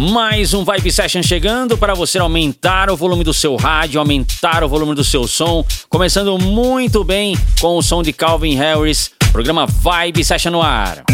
Mais um Vibe Session chegando para você aumentar o volume do seu rádio, aumentar o volume do seu som. Começando muito bem com o som de Calvin Harris, programa Vibe Session no ar.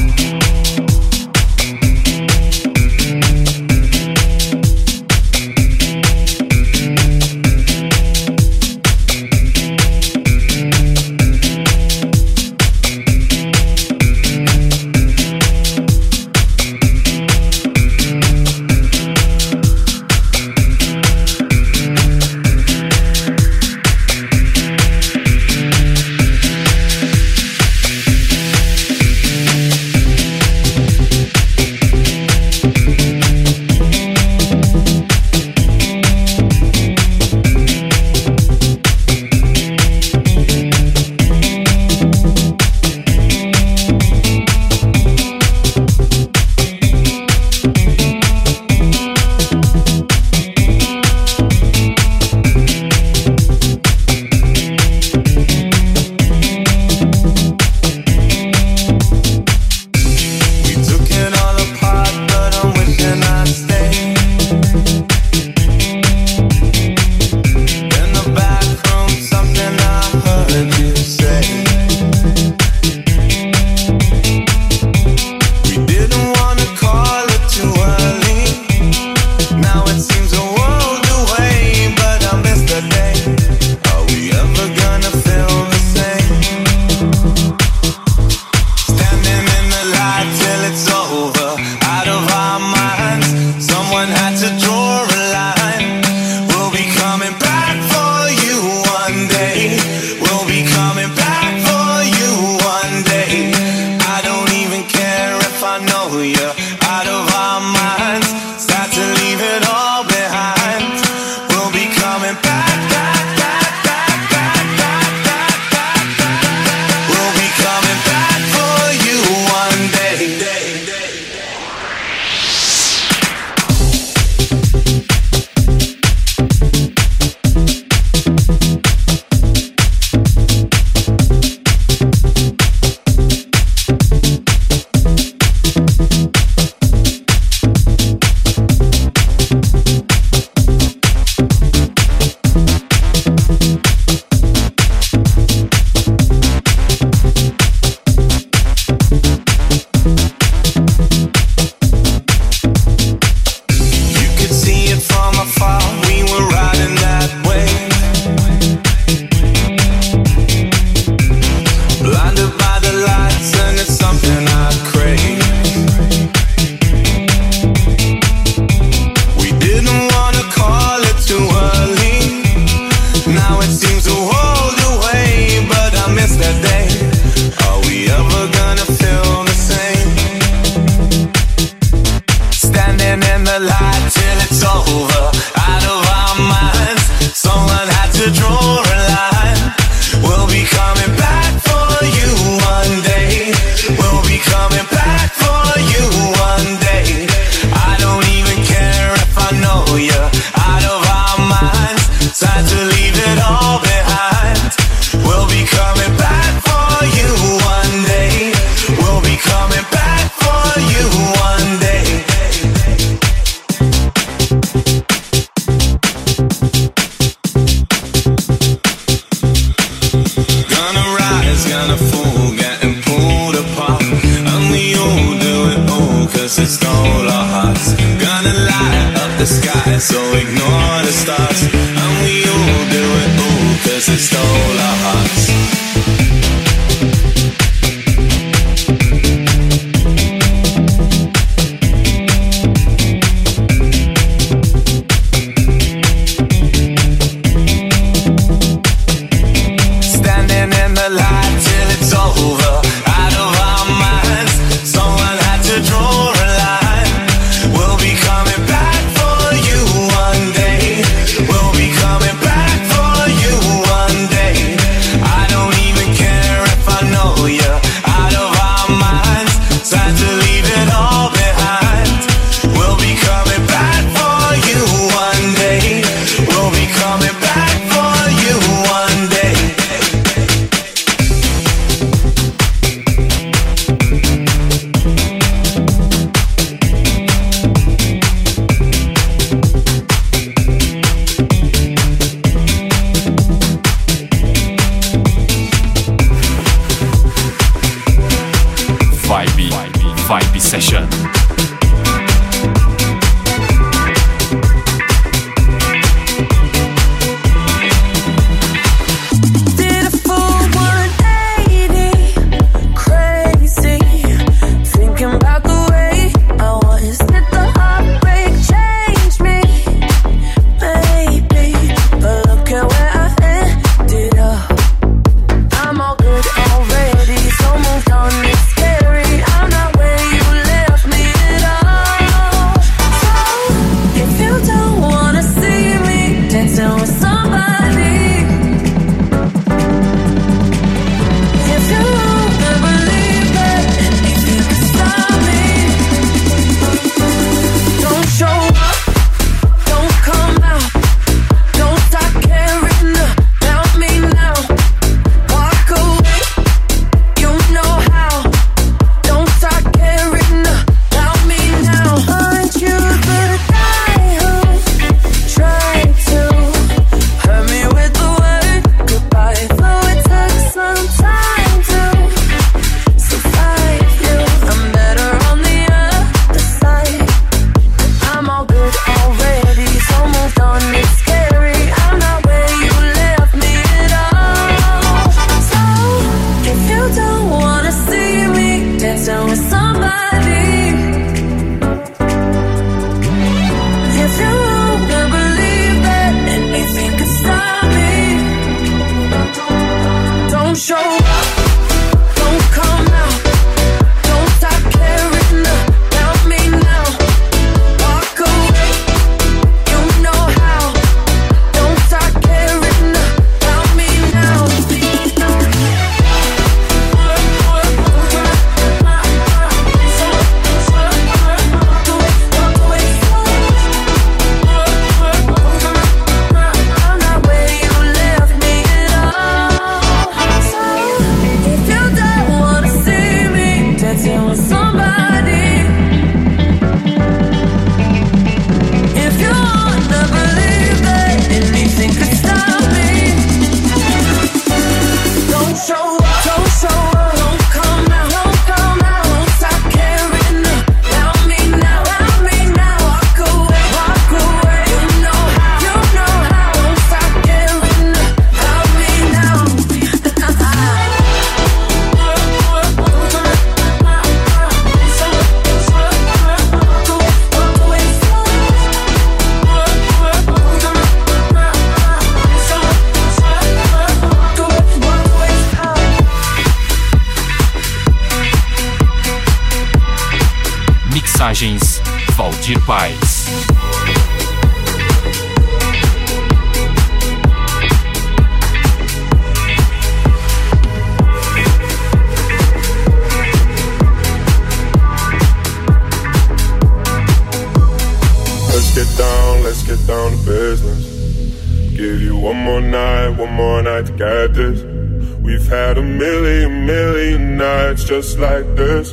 million, million nights just like this.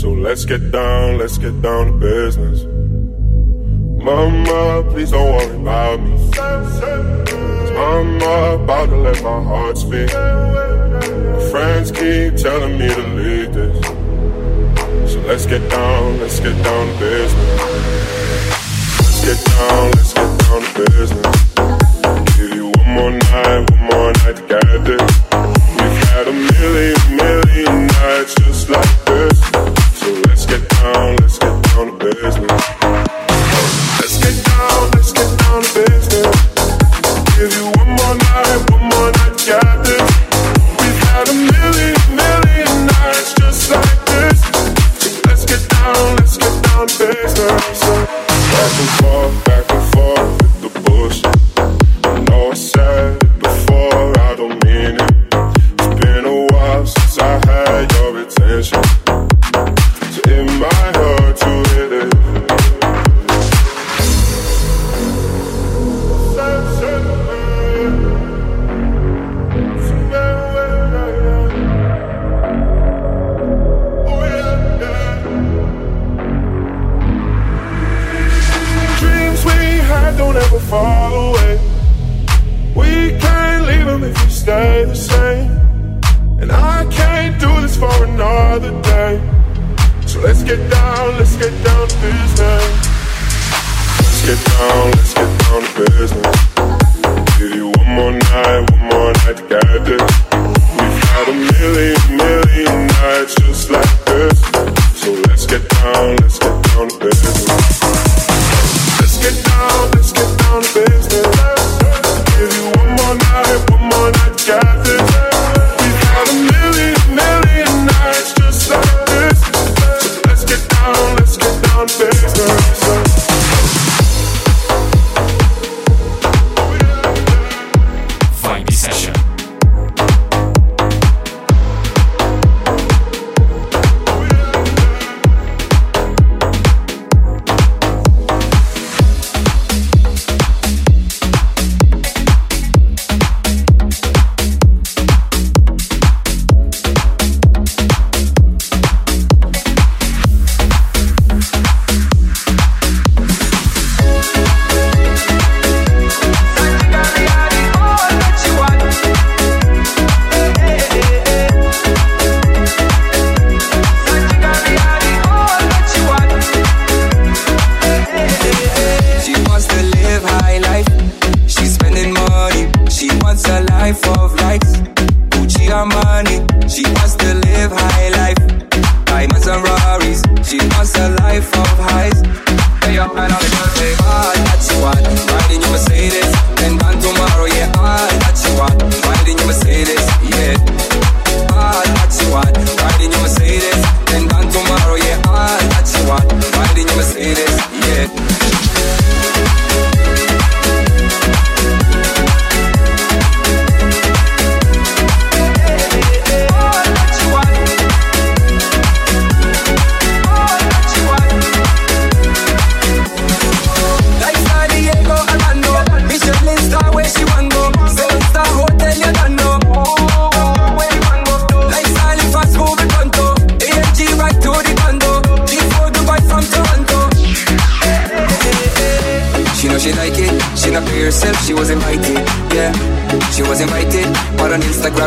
So let's get down, let's get down to business. Mama, please don't worry about me. Mama, about to let my heart speak. My friends keep telling me to leave this. So let's get down, let's get down to business. Let's get down, let's get down to business. Give you one more night, one more night to get this had a million, million nights just like this. So let's get down, let's get down to business.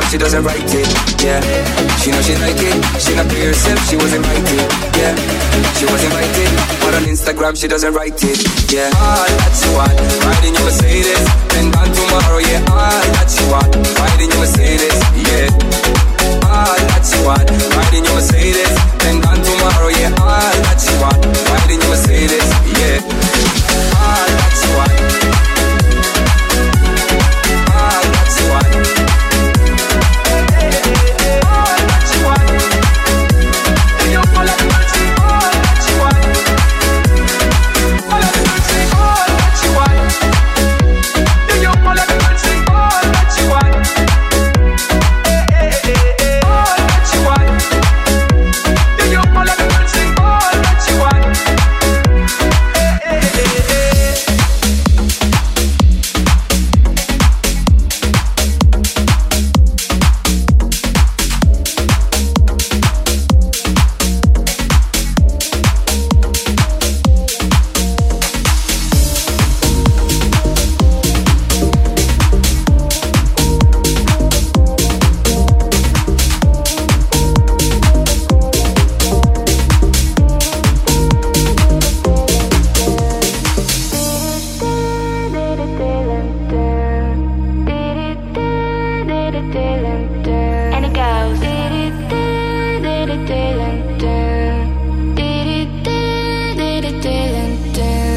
she doesn't write it, yeah. She know she like it, she not play herself, she was invited, yeah. She was invited, but on Instagram she doesn't write it, yeah. All that she want, riding your Mercedes, then gone tomorrow, yeah. All that she want, riding your Mercedes, yeah. All that she want, riding your Mercedes, then gone tomorrow, yeah. All that she want, riding your Mercedes, yeah.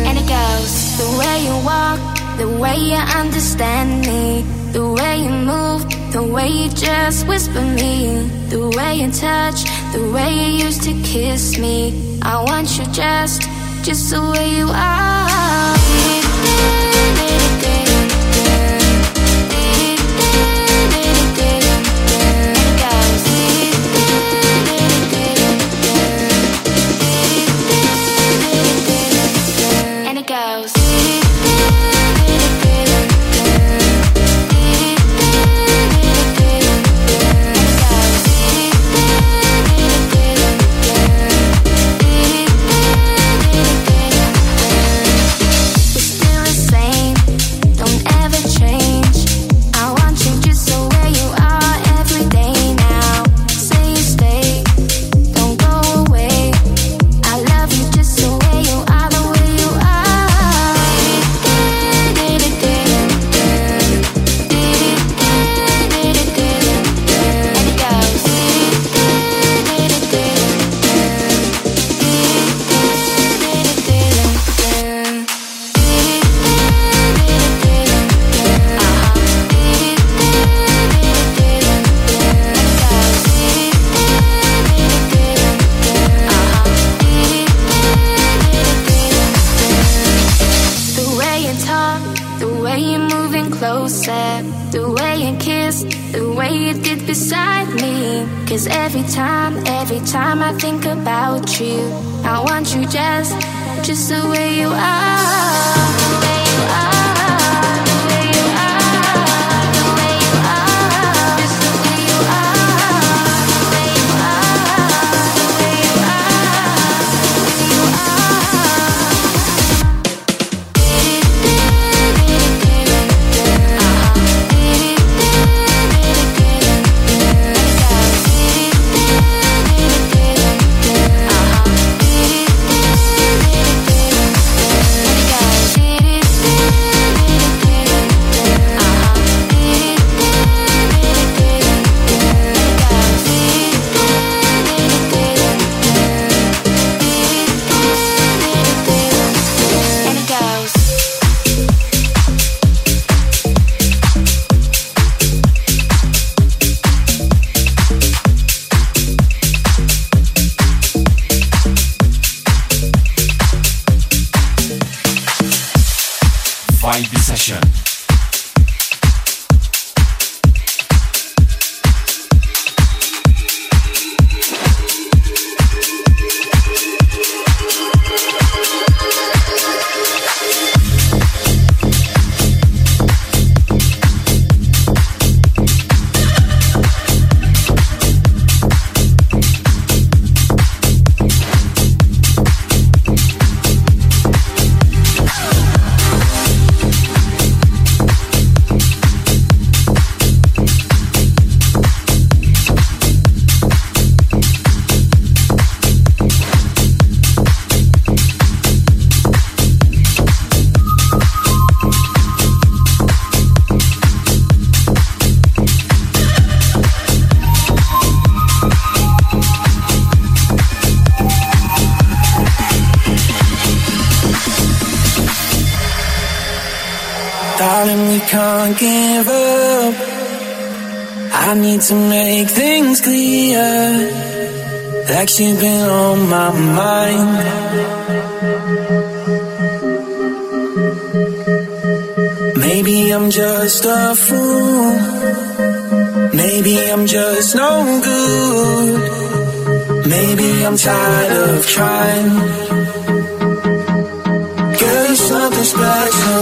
And it goes. The way you walk, the way you understand me, the way you move, the way you just whisper me, the way you touch, the way you used to kiss me. I want you just, just the way you are. Cause every time, every time I think about you, I want you just, just the way you are. To make things clear. Like you've been on my mind. Maybe I'm just a fool. Maybe I'm just no good. Maybe I'm tired of trying. Girl, something special.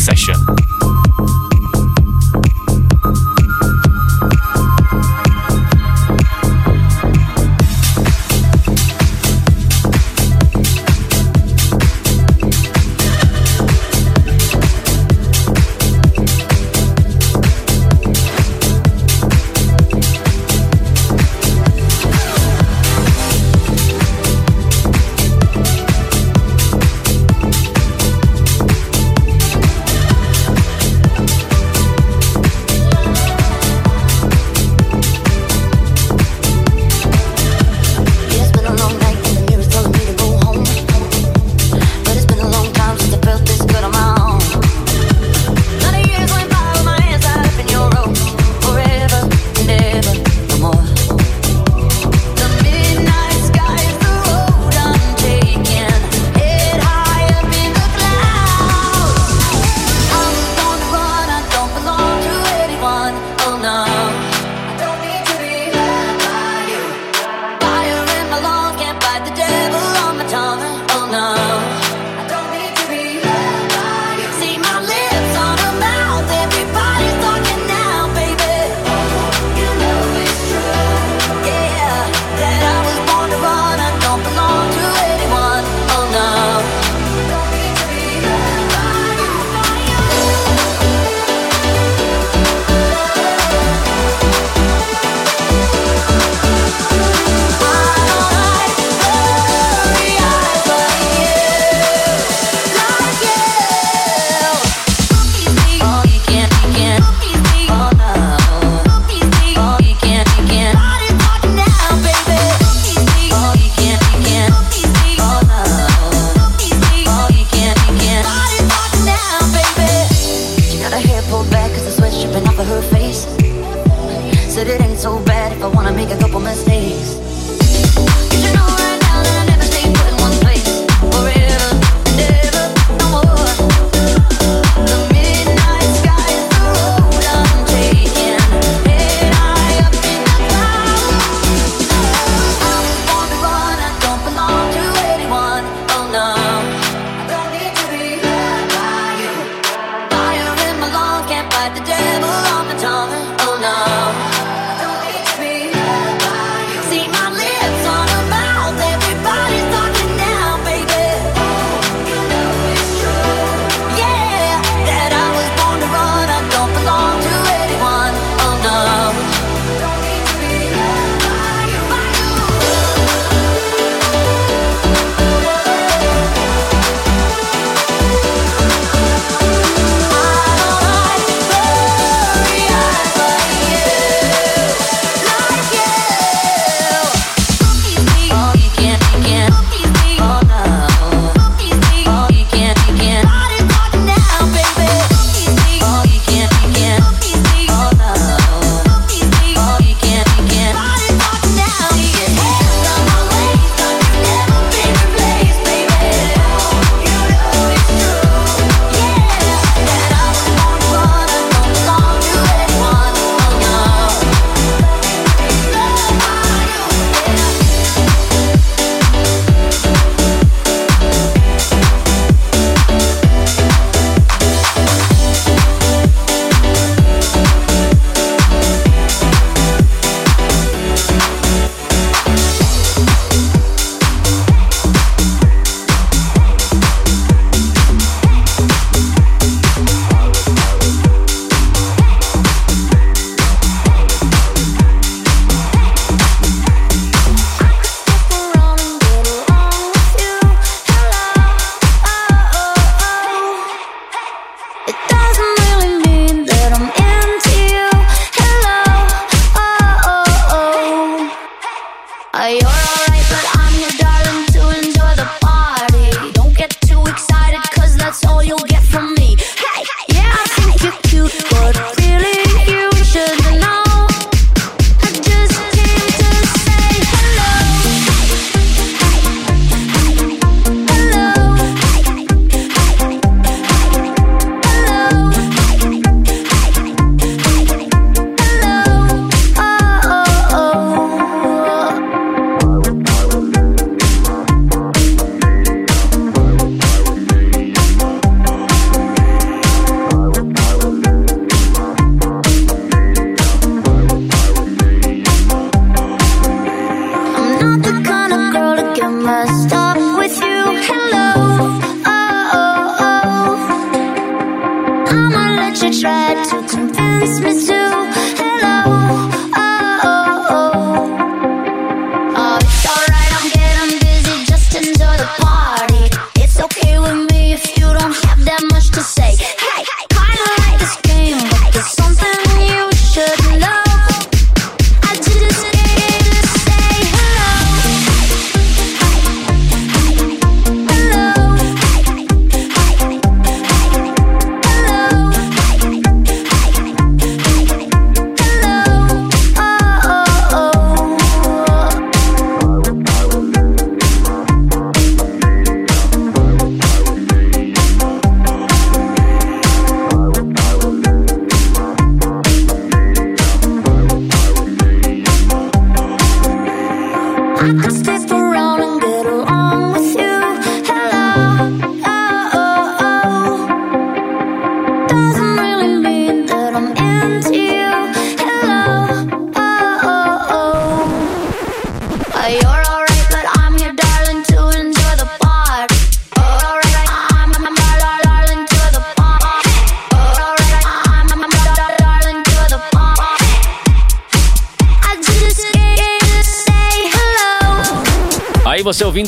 session.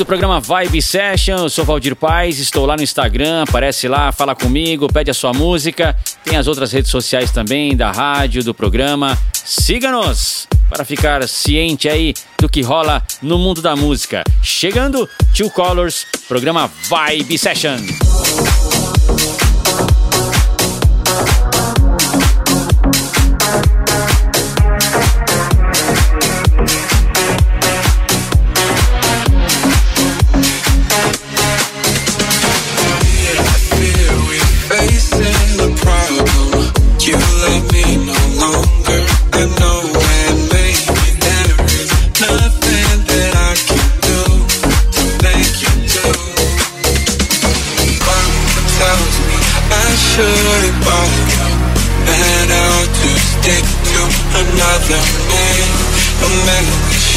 Aí você ouvindo o programa Vibe Session, eu sou Valdir Paz, estou lá no Instagram, aparece lá, fala comigo, pede a sua música. Tem as outras redes sociais também, da rádio, do programa. Siga-nos para ficar ciente aí do que rola no mundo da música. Chegando, Two Colors, programa Vibe Session.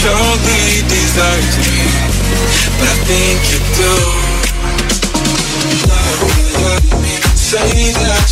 surely deserves me But I think you do. Love, love me, say that?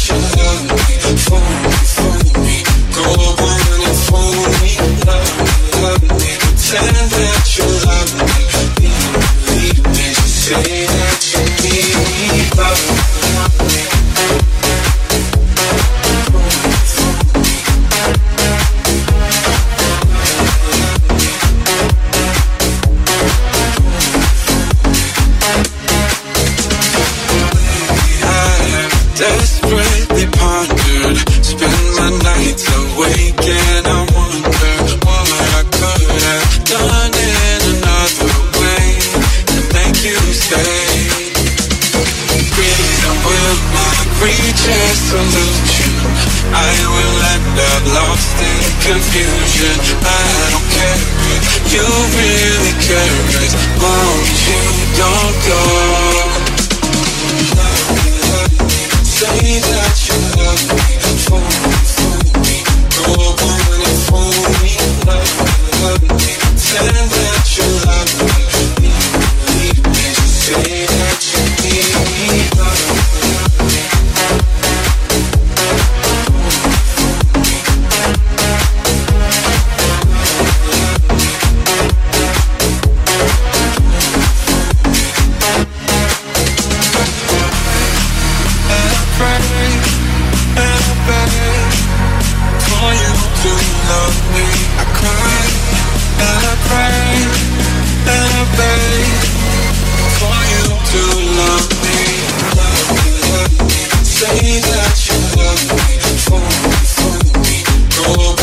Oh.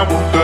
abundante.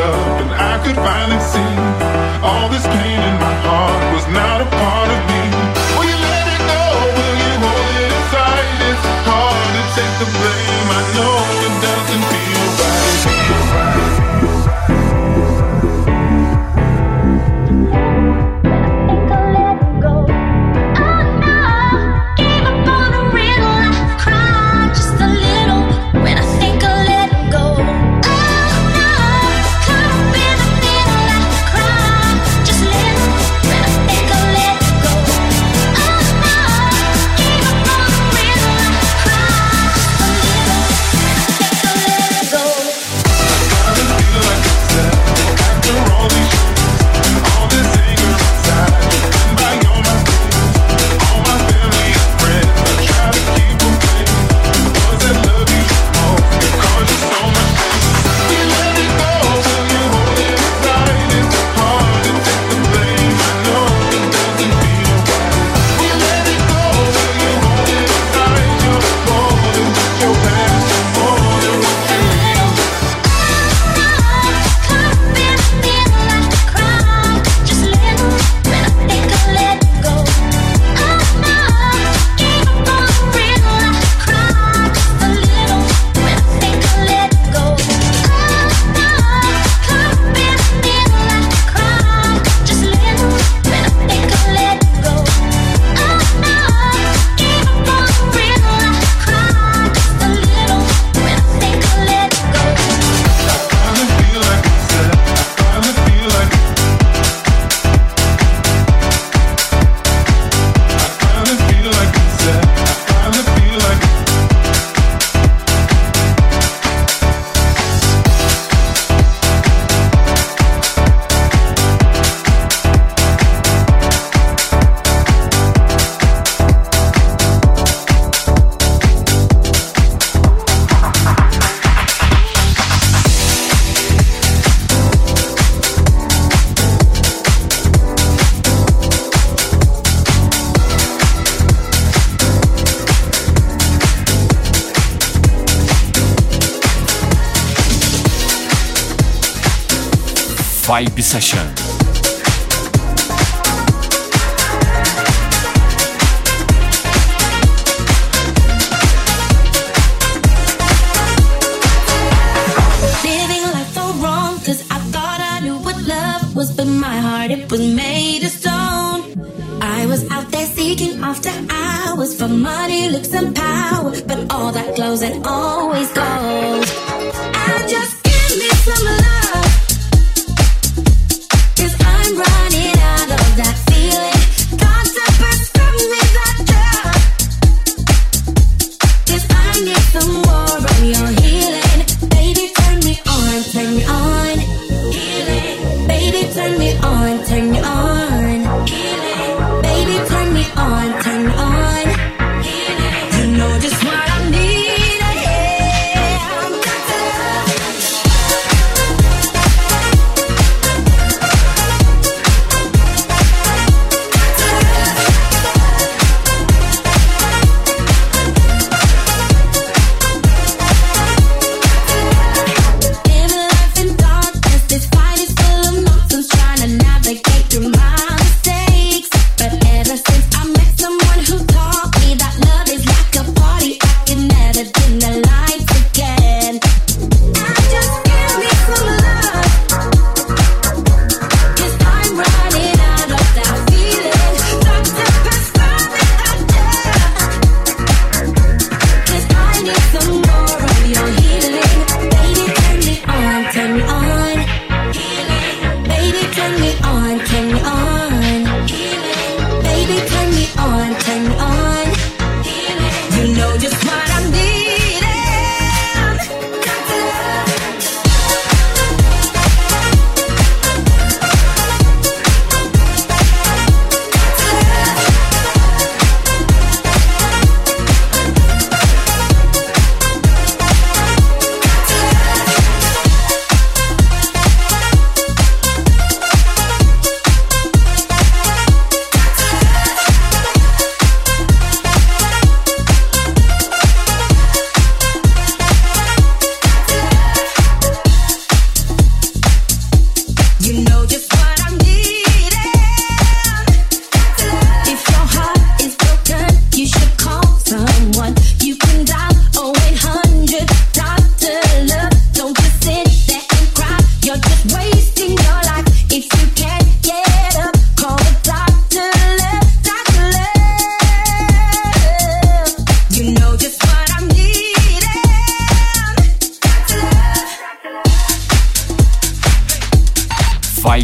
Session. was,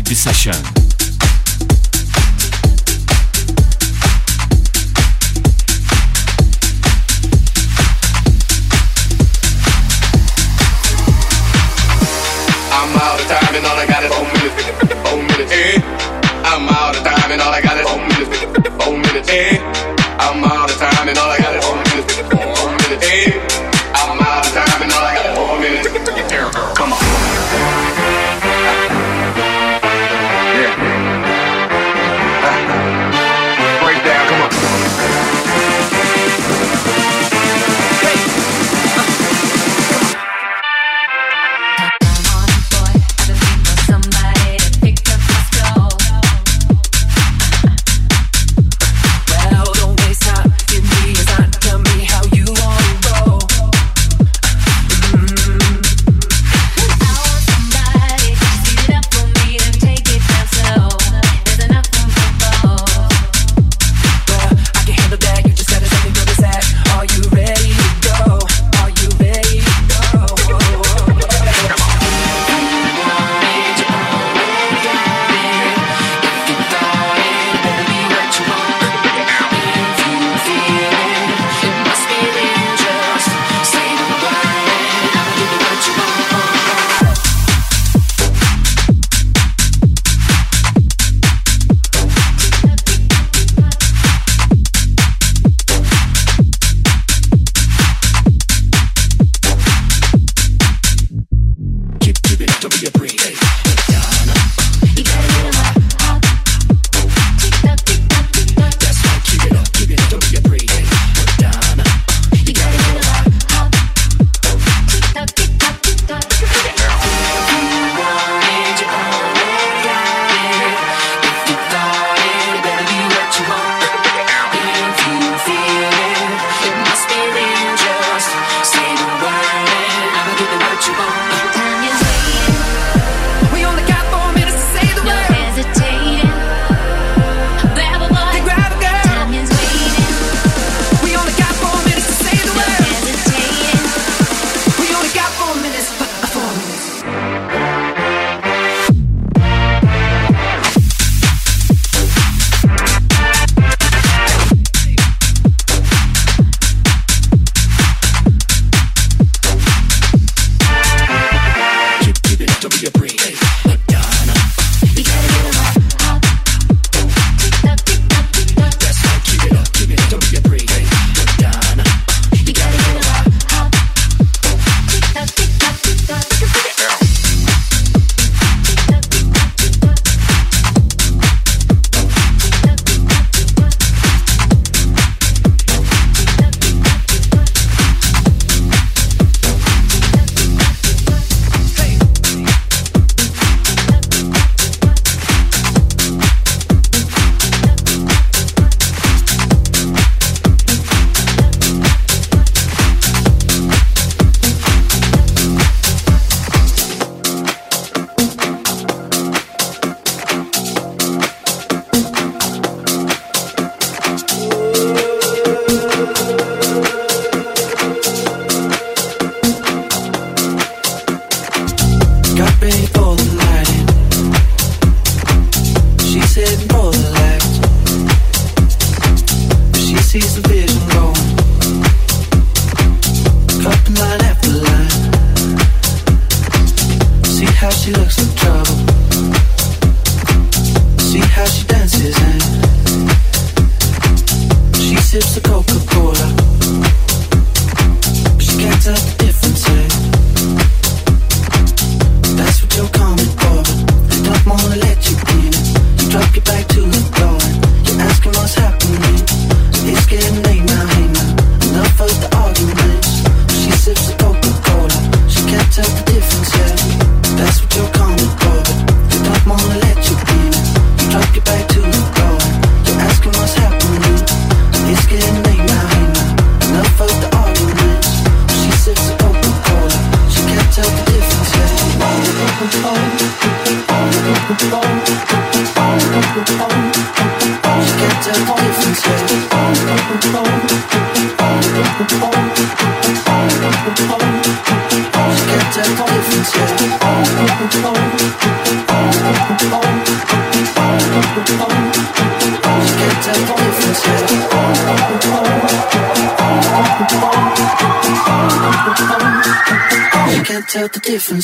Session. She can't tell the difference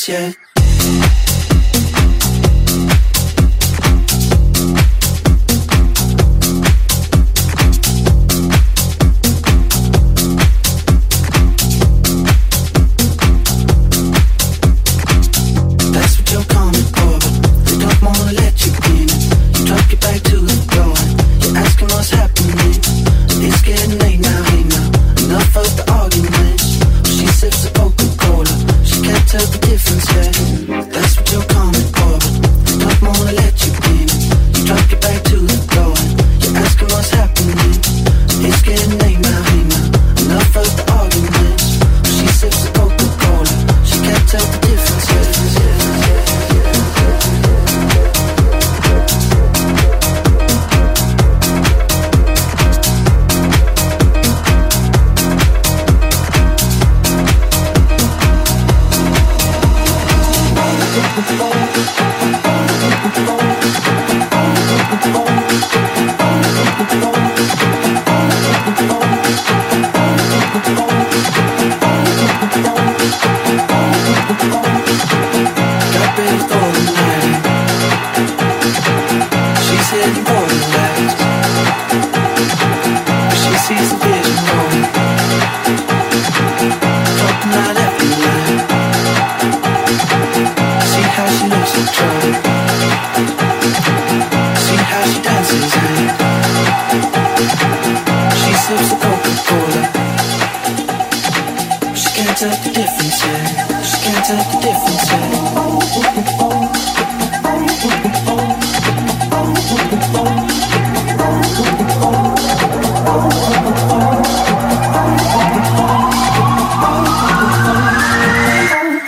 the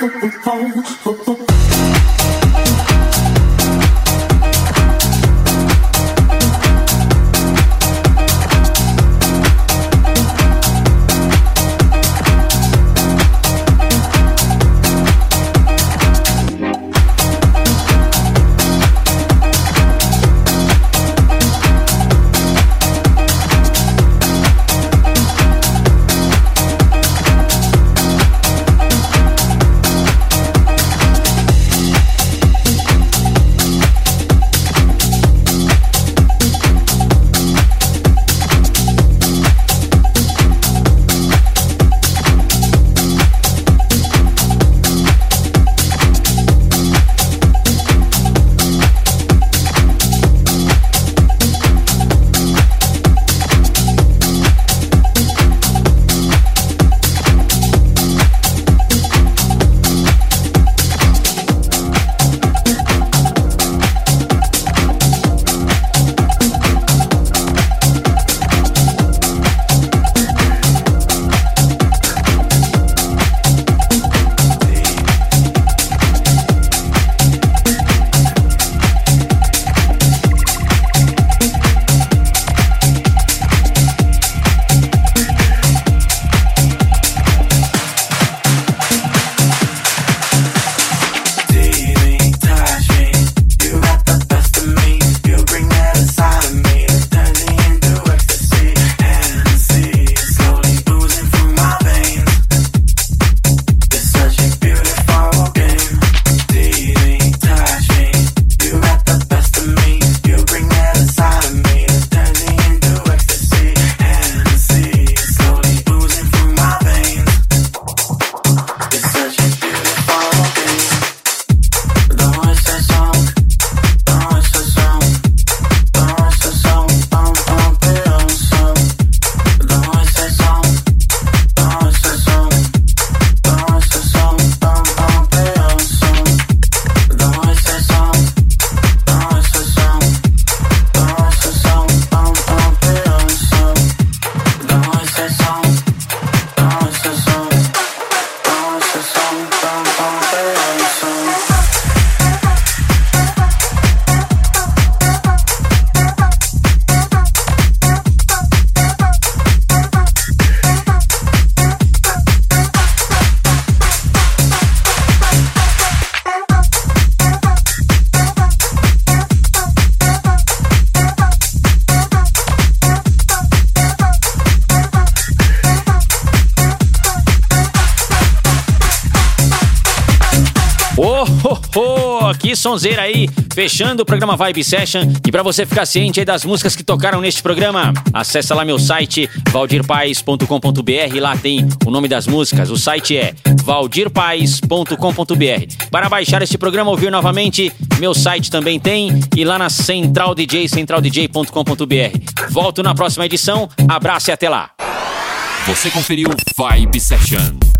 oh oh oh oh sonzeira aí, fechando o programa Vibe Session. E para você ficar ciente aí das músicas que tocaram neste programa, acessa lá meu site valdirpaes.com.br. Lá tem o nome das músicas. O site é valdirpaes.com.br. Para baixar este programa, ouvir novamente, meu site também tem. E lá na Central DJ, centraldj.com.br. Volto na próxima edição. Abraço e até lá. Você conferiu Vibe Session.